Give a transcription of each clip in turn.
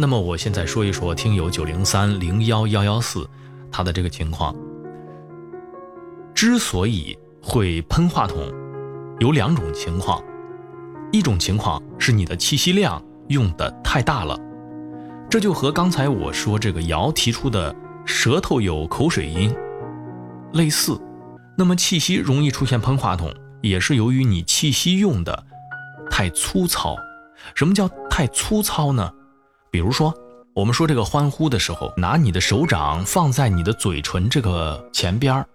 那么我现在说一说听友九零三零幺幺幺四他的这个情况。之所以会喷话筒，有两种情况，一种情况是你的气息量用的太大了，这就和刚才我说这个瑶提出的舌头有口水音类似。那么气息容易出现喷话筒，也是由于你气息用的太粗糙。什么叫太粗糙呢？比如说，我们说这个欢呼的时候，拿你的手掌放在你的嘴唇这个前边儿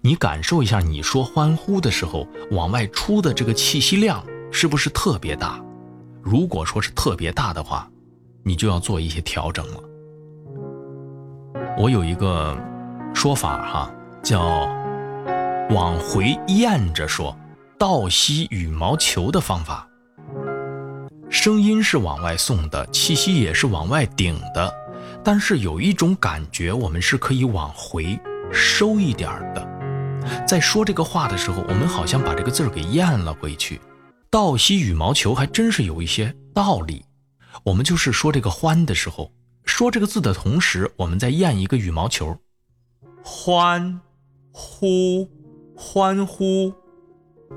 你感受一下，你说欢呼的时候往外出的这个气息量是不是特别大？如果说是特别大的话，你就要做一些调整了。我有一个说法哈，叫。往回咽着说，倒吸羽毛球的方法，声音是往外送的，气息也是往外顶的，但是有一种感觉，我们是可以往回收一点的。在说这个话的时候，我们好像把这个字儿给咽了回去。倒吸羽毛球还真是有一些道理。我们就是说这个欢的时候，说这个字的同时，我们在咽一个羽毛球，欢呼。欢呼，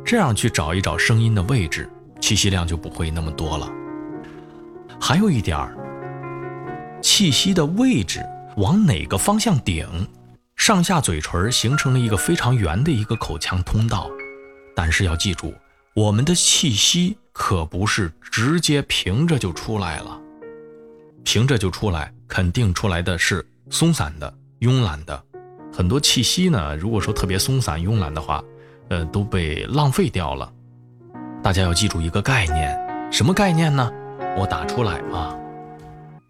这样去找一找声音的位置，气息量就不会那么多了。还有一点儿，气息的位置往哪个方向顶，上下嘴唇形成了一个非常圆的一个口腔通道。但是要记住，我们的气息可不是直接平着就出来了，平着就出来，肯定出来的是松散的、慵懒的。很多气息呢，如果说特别松散、慵懒的话，呃，都被浪费掉了。大家要记住一个概念，什么概念呢？我打出来啊，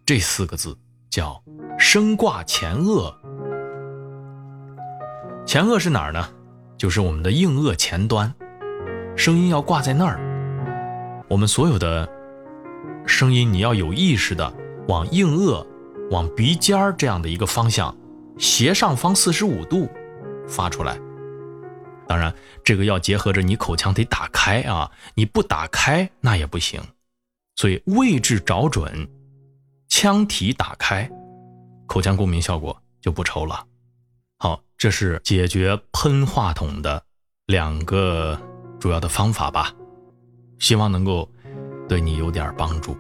这四个字叫“声挂前颚”。前颚是哪儿呢？就是我们的硬腭前端，声音要挂在那儿。我们所有的声音，你要有意识的往硬腭、往鼻尖儿这样的一个方向。斜上方四十五度发出来，当然这个要结合着你口腔得打开啊，你不打开那也不行，所以位置找准，腔体打开，口腔共鸣效果就不愁了。好，这是解决喷话筒的两个主要的方法吧，希望能够对你有点帮助。